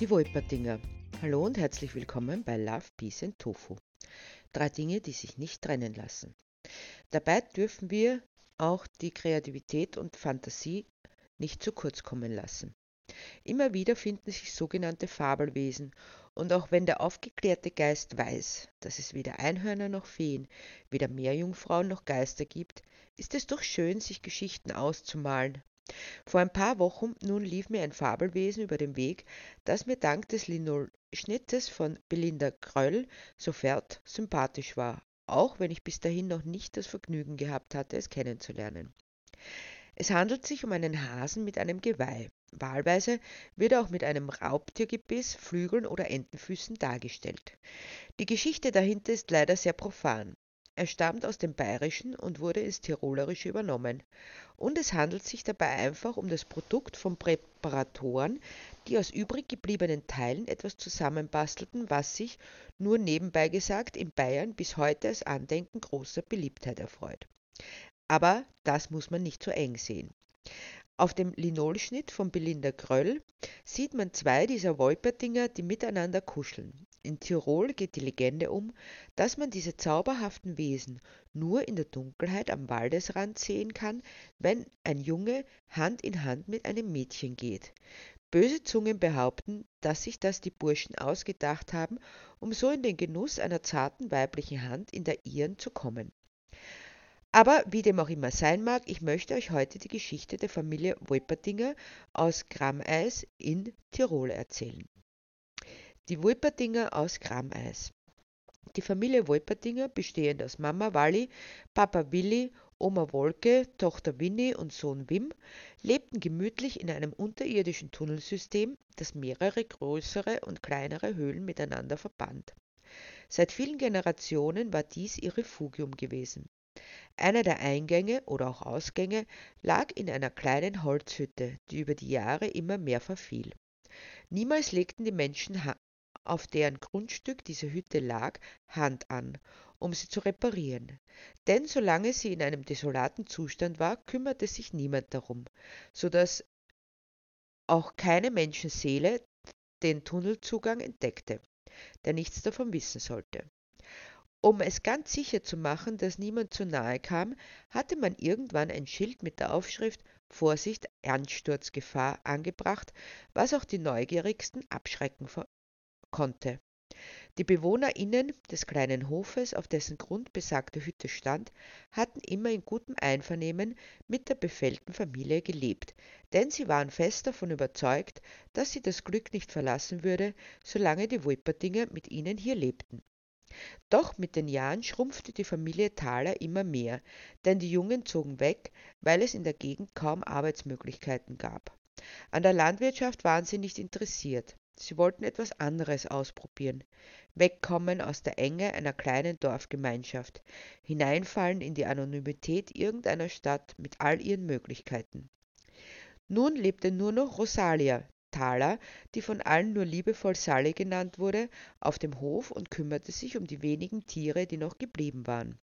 Die Wolpertinger. Hallo und herzlich willkommen bei Love, Peace and Tofu. Drei Dinge, die sich nicht trennen lassen. Dabei dürfen wir auch die Kreativität und Fantasie nicht zu kurz kommen lassen. Immer wieder finden sich sogenannte Fabelwesen, und auch wenn der aufgeklärte Geist weiß, dass es weder Einhörner noch Feen, weder Meerjungfrauen noch Geister gibt, ist es doch schön, sich Geschichten auszumalen, vor ein paar Wochen nun lief mir ein Fabelwesen über den Weg, das mir dank des Linolschnittes von Belinda Kröll sofort sympathisch war, auch wenn ich bis dahin noch nicht das Vergnügen gehabt hatte, es kennenzulernen. Es handelt sich um einen Hasen mit einem Geweih. Wahlweise wird er auch mit einem Raubtiergebiss, Flügeln oder Entenfüßen dargestellt. Die Geschichte dahinter ist leider sehr profan. Er stammt aus dem Bayerischen und wurde ins Tirolerische übernommen. Und es handelt sich dabei einfach um das Produkt von Präparatoren, die aus übrig gebliebenen Teilen etwas zusammenbastelten, was sich, nur nebenbei gesagt, in Bayern bis heute als Andenken großer Beliebtheit erfreut. Aber das muss man nicht so eng sehen. Auf dem Linolschnitt von Belinda Gröll sieht man zwei dieser Wolpertinger, die miteinander kuscheln. In Tirol geht die Legende um, dass man diese zauberhaften Wesen nur in der Dunkelheit am Waldesrand sehen kann, wenn ein Junge Hand in Hand mit einem Mädchen geht. Böse Zungen behaupten, dass sich das die Burschen ausgedacht haben, um so in den Genuss einer zarten weiblichen Hand in der ihren zu kommen. Aber wie dem auch immer sein mag, ich möchte euch heute die Geschichte der Familie Wolpertinger aus Grammeis in Tirol erzählen. Die Wolpertinger aus Grammeis. Die Familie Wolpertinger, bestehend aus Mama Walli, Papa Willi, Oma Wolke, Tochter Winnie und Sohn Wim, lebten gemütlich in einem unterirdischen Tunnelsystem, das mehrere größere und kleinere Höhlen miteinander verband. Seit vielen Generationen war dies ihr Refugium gewesen. Einer der Eingänge oder auch Ausgänge lag in einer kleinen Holzhütte, die über die Jahre immer mehr verfiel. Niemals legten die Menschen auf deren Grundstück diese Hütte lag, Hand an, um sie zu reparieren. Denn solange sie in einem desolaten Zustand war, kümmerte sich niemand darum, so dass auch keine Menschenseele den Tunnelzugang entdeckte, der nichts davon wissen sollte. Um es ganz sicher zu machen, dass niemand zu nahe kam, hatte man irgendwann ein Schild mit der Aufschrift Vorsicht, Ansturzgefahr angebracht, was auch die Neugierigsten abschrecken konnte. Die BewohnerInnen des kleinen Hofes, auf dessen Grund besagte Hütte stand, hatten immer in gutem Einvernehmen mit der befällten Familie gelebt, denn sie waren fest davon überzeugt, dass sie das Glück nicht verlassen würde, solange die Wolpertinger mit ihnen hier lebten. Doch mit den Jahren schrumpfte die Familie Thaler immer mehr, denn die Jungen zogen weg, weil es in der Gegend kaum Arbeitsmöglichkeiten gab. An der Landwirtschaft waren sie nicht interessiert. Sie wollten etwas anderes ausprobieren, wegkommen aus der Enge einer kleinen Dorfgemeinschaft, hineinfallen in die Anonymität irgendeiner Stadt mit all ihren Möglichkeiten. Nun lebte nur noch Rosalia Thaler, die von allen nur liebevoll Sally genannt wurde, auf dem Hof und kümmerte sich um die wenigen Tiere, die noch geblieben waren.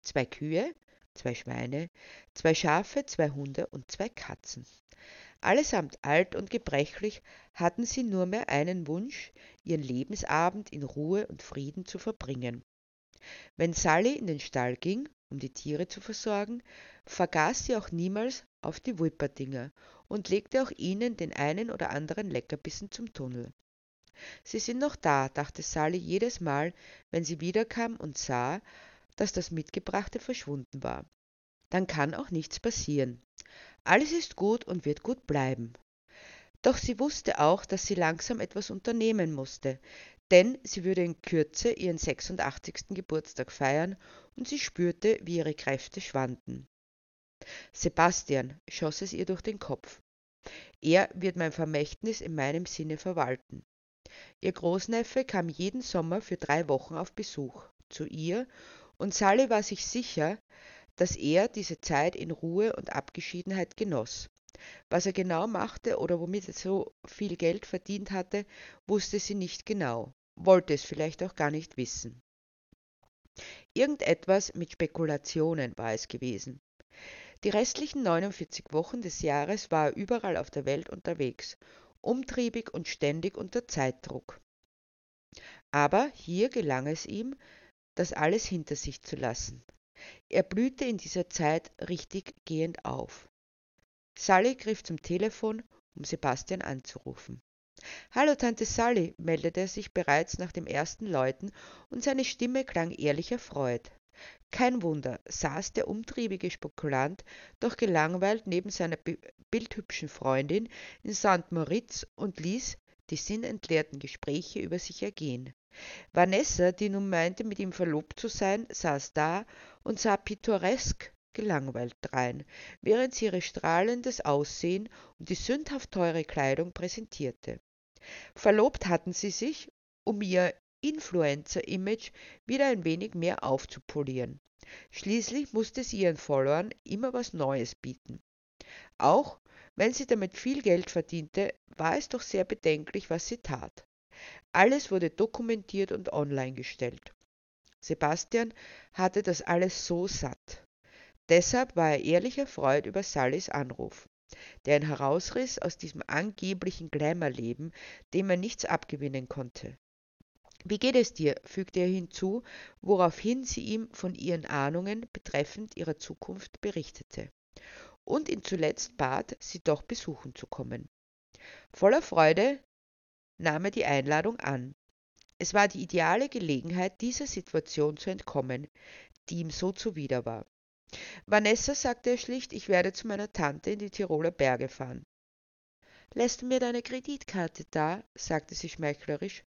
Zwei Kühe, zwei Schweine, zwei Schafe, zwei Hunde und zwei Katzen. Allesamt alt und gebrechlich hatten sie nur mehr einen Wunsch, ihren Lebensabend in Ruhe und Frieden zu verbringen. Wenn Sally in den Stall ging, um die Tiere zu versorgen, vergaß sie auch niemals auf die Wipperdinger und legte auch ihnen den einen oder anderen Leckerbissen zum Tunnel. Sie sind noch da, dachte Sally jedes Mal, wenn sie wiederkam und sah, dass das Mitgebrachte verschwunden war. Dann kann auch nichts passieren. Alles ist gut und wird gut bleiben. Doch sie wusste auch, dass sie langsam etwas unternehmen musste, denn sie würde in Kürze ihren 86. Geburtstag feiern und sie spürte, wie ihre Kräfte schwanden. Sebastian, schoss es ihr durch den Kopf. Er wird mein Vermächtnis in meinem Sinne verwalten. Ihr Großneffe kam jeden Sommer für drei Wochen auf Besuch zu ihr, und Sally war sich sicher, dass er diese Zeit in Ruhe und Abgeschiedenheit genoss. Was er genau machte oder womit er so viel Geld verdient hatte, wusste sie nicht genau, wollte es vielleicht auch gar nicht wissen. Irgendetwas mit Spekulationen war es gewesen. Die restlichen 49 Wochen des Jahres war er überall auf der Welt unterwegs umtriebig und ständig unter Zeitdruck. Aber hier gelang es ihm, das alles hinter sich zu lassen. Er blühte in dieser Zeit richtig gehend auf. Sally griff zum Telefon, um Sebastian anzurufen. Hallo, Tante Sally, meldete er sich bereits nach dem ersten Läuten, und seine Stimme klang ehrlich erfreut. Kein Wunder, saß der umtriebige Spekulant doch gelangweilt neben seiner bildhübschen Freundin in St. Moritz und ließ die sinnentleerten Gespräche über sich ergehen. Vanessa, die nun meinte, mit ihm verlobt zu sein, saß da und sah pittoresk gelangweilt drein, während sie ihr strahlendes Aussehen und die sündhaft teure Kleidung präsentierte. Verlobt hatten sie sich, um ihr Influencer-Image wieder ein wenig mehr aufzupolieren. Schließlich musste sie ihren Followern immer was Neues bieten. Auch wenn sie damit viel Geld verdiente, war es doch sehr bedenklich, was sie tat. Alles wurde dokumentiert und online gestellt. Sebastian hatte das alles so satt. Deshalb war er ehrlich erfreut über Sallys Anruf, der ihn herausriss aus diesem angeblichen Glamour-Leben, dem er nichts abgewinnen konnte. Wie geht es dir? fügte er hinzu, woraufhin sie ihm von ihren Ahnungen betreffend ihrer Zukunft berichtete und ihn zuletzt bat, sie doch besuchen zu kommen. Voller Freude nahm er die Einladung an. Es war die ideale Gelegenheit, dieser Situation zu entkommen, die ihm so zuwider war. Vanessa, sagte er schlicht, ich werde zu meiner Tante in die Tiroler Berge fahren. Lässt du mir deine Kreditkarte da? sagte sie schmeichlerisch.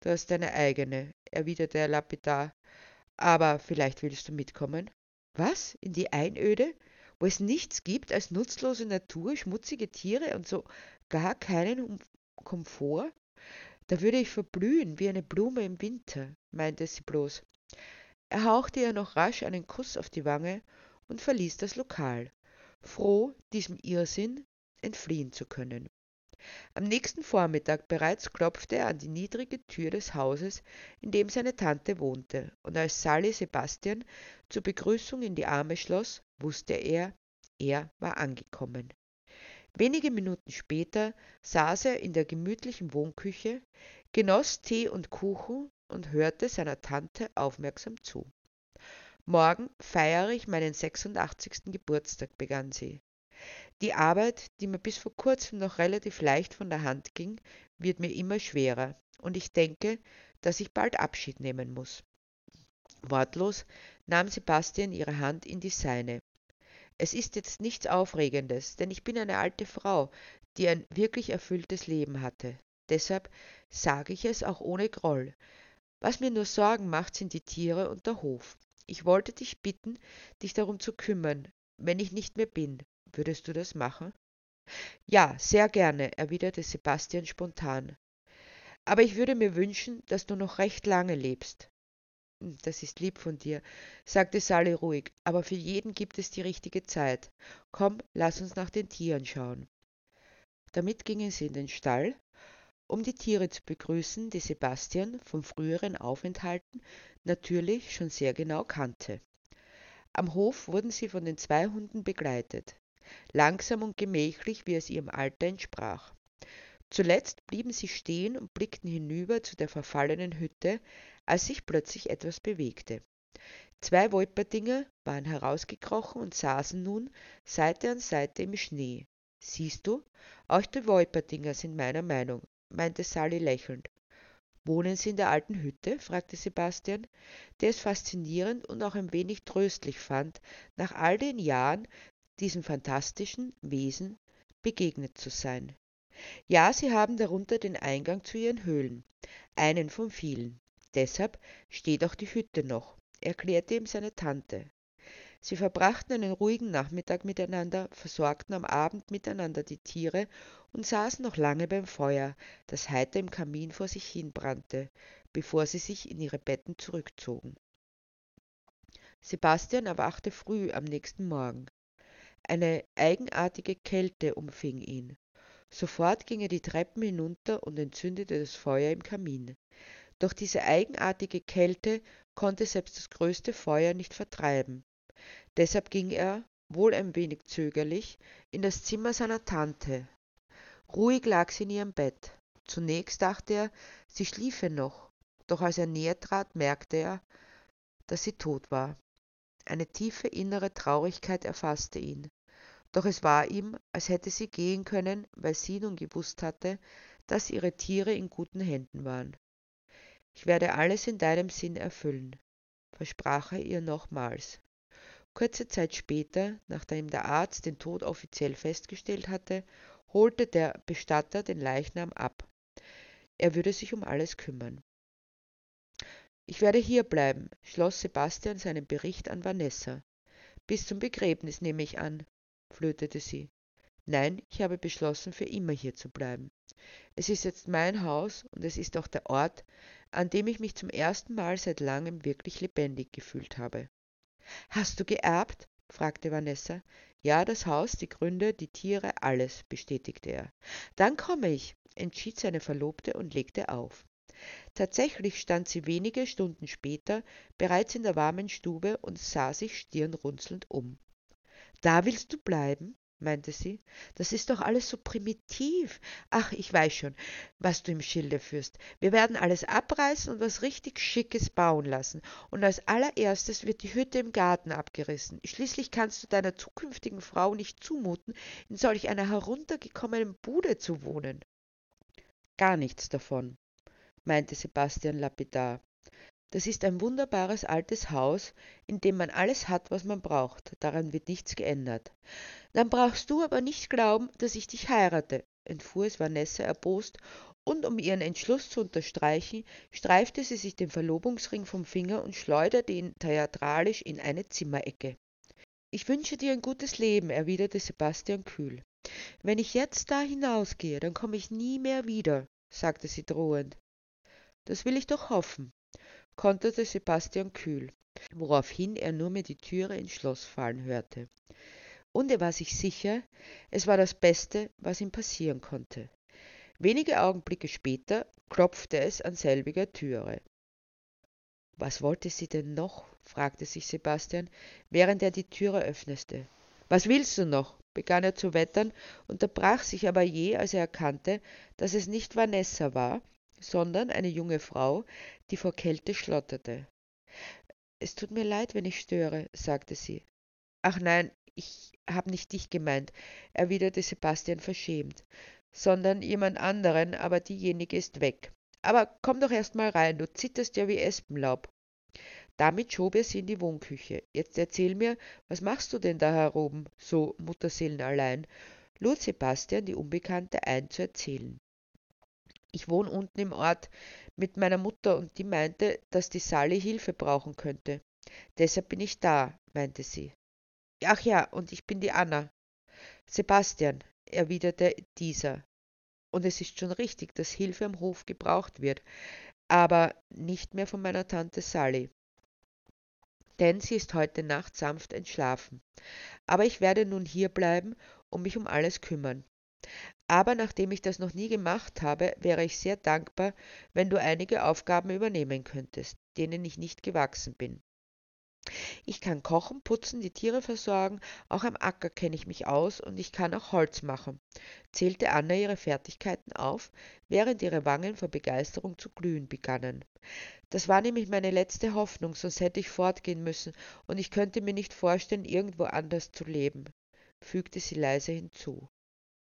Du hast deine eigene, erwiderte er lapidar. Aber vielleicht willst du mitkommen? Was? In die Einöde? Wo es nichts gibt als nutzlose Natur, schmutzige Tiere und so gar keinen Komfort? Da würde ich verblühen wie eine Blume im Winter, meinte sie bloß. Er hauchte ihr noch rasch einen Kuss auf die Wange und verließ das Lokal, froh, diesem Irrsinn entfliehen zu können. Am nächsten Vormittag bereits klopfte er an die niedrige Tür des Hauses, in dem seine Tante wohnte, und als Sally Sebastian zur Begrüßung in die Arme schloss, wusste er, er war angekommen. Wenige Minuten später saß er in der gemütlichen Wohnküche, genoss Tee und Kuchen und hörte seiner Tante aufmerksam zu. Morgen feiere ich meinen 86. Geburtstag, begann sie. Die Arbeit, die mir bis vor kurzem noch relativ leicht von der Hand ging, wird mir immer schwerer, und ich denke, dass ich bald Abschied nehmen muss. Wortlos nahm Sebastian ihre Hand in die seine. Es ist jetzt nichts Aufregendes, denn ich bin eine alte Frau, die ein wirklich erfülltes Leben hatte. Deshalb sage ich es auch ohne Groll. Was mir nur Sorgen macht, sind die Tiere und der Hof. Ich wollte dich bitten, dich darum zu kümmern, wenn ich nicht mehr bin. Würdest du das machen? Ja, sehr gerne, erwiderte Sebastian spontan. Aber ich würde mir wünschen, dass du noch recht lange lebst. Das ist lieb von dir, sagte Sally ruhig, aber für jeden gibt es die richtige Zeit. Komm, lass uns nach den Tieren schauen. Damit gingen sie in den Stall, um die Tiere zu begrüßen, die Sebastian vom früheren Aufenthalten natürlich schon sehr genau kannte. Am Hof wurden sie von den zwei Hunden begleitet, langsam und gemächlich, wie es ihrem Alter entsprach. Zuletzt blieben sie stehen und blickten hinüber zu der verfallenen Hütte, als sich plötzlich etwas bewegte. Zwei Wolperdinger waren herausgekrochen und saßen nun Seite an Seite im Schnee. Siehst du, auch die Wolperdinger sind meiner Meinung, meinte Sally lächelnd. Wohnen Sie in der alten Hütte? fragte Sebastian, der es faszinierend und auch ein wenig tröstlich fand, nach all den Jahren diesem fantastischen Wesen begegnet zu sein. Ja, sie haben darunter den Eingang zu ihren Höhlen, einen von vielen. Deshalb steht auch die Hütte noch, erklärte ihm seine Tante. Sie verbrachten einen ruhigen Nachmittag miteinander, versorgten am Abend miteinander die Tiere und saßen noch lange beim Feuer, das heiter im Kamin vor sich hin brannte, bevor sie sich in ihre Betten zurückzogen. Sebastian erwachte früh am nächsten Morgen. Eine eigenartige Kälte umfing ihn. Sofort ging er die Treppen hinunter und entzündete das Feuer im Kamin. Doch diese eigenartige Kälte konnte selbst das größte Feuer nicht vertreiben. Deshalb ging er, wohl ein wenig zögerlich, in das Zimmer seiner Tante Ruhig lag sie in ihrem Bett. Zunächst dachte er, sie schliefe noch, doch als er näher trat, merkte er, dass sie tot war. Eine tiefe innere Traurigkeit erfasste ihn. Doch es war ihm, als hätte sie gehen können, weil sie nun gewusst hatte, dass ihre Tiere in guten Händen waren. Ich werde alles in deinem Sinn erfüllen, versprach er ihr nochmals. Kurze Zeit später, nachdem der Arzt den Tod offiziell festgestellt hatte, holte der Bestatter den Leichnam ab. Er würde sich um alles kümmern. Ich werde hier bleiben, schloss Sebastian seinen Bericht an Vanessa. Bis zum Begräbnis nehme ich an, flötete sie. Nein, ich habe beschlossen, für immer hier zu bleiben. Es ist jetzt mein Haus und es ist auch der Ort, an dem ich mich zum ersten Mal seit langem wirklich lebendig gefühlt habe. Hast du geerbt? fragte Vanessa. Ja, das Haus, die Gründe, die Tiere, alles, bestätigte er. Dann komme ich, entschied seine Verlobte und legte auf. Tatsächlich stand sie wenige Stunden später bereits in der warmen Stube und sah sich stirnrunzelnd um. Da willst du bleiben? meinte sie. Das ist doch alles so primitiv. Ach, ich weiß schon, was du im Schilde führst. Wir werden alles abreißen und was richtig Schickes bauen lassen. Und als allererstes wird die Hütte im Garten abgerissen. Schließlich kannst du deiner zukünftigen Frau nicht zumuten, in solch einer heruntergekommenen Bude zu wohnen. Gar nichts davon, meinte Sebastian lapidar. Das ist ein wunderbares altes Haus, in dem man alles hat, was man braucht. Daran wird nichts geändert. Dann brauchst du aber nicht glauben, dass ich dich heirate, entfuhr es Vanessa erbost, und um ihren Entschluss zu unterstreichen, streifte sie sich den Verlobungsring vom Finger und schleuderte ihn theatralisch in eine Zimmerecke. Ich wünsche dir ein gutes Leben, erwiderte Sebastian kühl. Wenn ich jetzt da hinausgehe, dann komme ich nie mehr wieder, sagte sie drohend. Das will ich doch hoffen, konterte Sebastian kühl, woraufhin er nur mehr die Türe ins Schloss fallen hörte. Und er war sich sicher, es war das Beste, was ihm passieren konnte. Wenige Augenblicke später klopfte es an selbiger Türe. Was wollte sie denn noch? fragte sich Sebastian, während er die Türe öffnete. Was willst du noch? begann er zu wettern, unterbrach sich aber je, als er erkannte, dass es nicht Vanessa war, sondern eine junge Frau, die vor Kälte schlotterte. Es tut mir leid, wenn ich störe, sagte sie. Ach nein, ich hab nicht dich gemeint, erwiderte Sebastian verschämt, sondern jemand anderen, aber diejenige ist weg. Aber komm doch erst mal rein, du zitterst ja wie Espenlaub. Damit schob er sie in die Wohnküche. Jetzt erzähl mir, was machst du denn da heroben, so Mutterseelenallein? lud Sebastian die Unbekannte ein zu erzählen. Ich wohne unten im Ort mit meiner Mutter und die meinte, dass die Sally Hilfe brauchen könnte. Deshalb bin ich da, meinte sie. Ach ja, und ich bin die Anna. Sebastian, erwiderte dieser. Und es ist schon richtig, dass Hilfe am Hof gebraucht wird, aber nicht mehr von meiner Tante Sally. Denn sie ist heute Nacht sanft entschlafen. Aber ich werde nun hier bleiben und mich um alles kümmern. Aber nachdem ich das noch nie gemacht habe, wäre ich sehr dankbar, wenn du einige Aufgaben übernehmen könntest, denen ich nicht gewachsen bin. Ich kann kochen, putzen, die Tiere versorgen, auch am Acker kenne ich mich aus und ich kann auch Holz machen, zählte Anna ihre Fertigkeiten auf, während ihre Wangen vor Begeisterung zu glühen begannen. Das war nämlich meine letzte Hoffnung, sonst hätte ich fortgehen müssen, und ich könnte mir nicht vorstellen, irgendwo anders zu leben, fügte sie leise hinzu.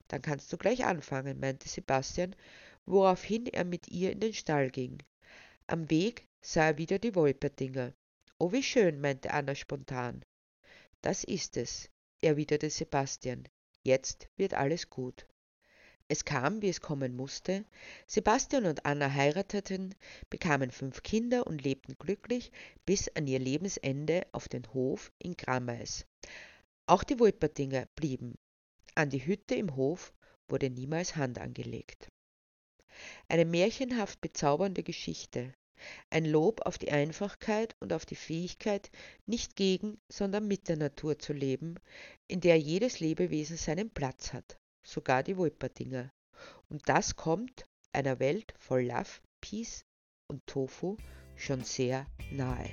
Dann kannst du gleich anfangen, meinte Sebastian, woraufhin er mit ihr in den Stall ging. Am Weg sah er wieder die Wolperdinger. Oh, wie schön, meinte Anna spontan. Das ist es, erwiderte Sebastian. Jetzt wird alles gut. Es kam, wie es kommen musste. Sebastian und Anna heirateten, bekamen fünf Kinder und lebten glücklich bis an ihr Lebensende auf den Hof in Grammeis. Auch die Wolperdinger blieben, an die Hütte im Hof wurde niemals Hand angelegt. Eine märchenhaft bezaubernde Geschichte, ein Lob auf die Einfachkeit und auf die Fähigkeit, nicht gegen, sondern mit der Natur zu leben, in der jedes Lebewesen seinen Platz hat, sogar die Wolperdinger. Und das kommt einer Welt voll Love, Peace und Tofu schon sehr nahe.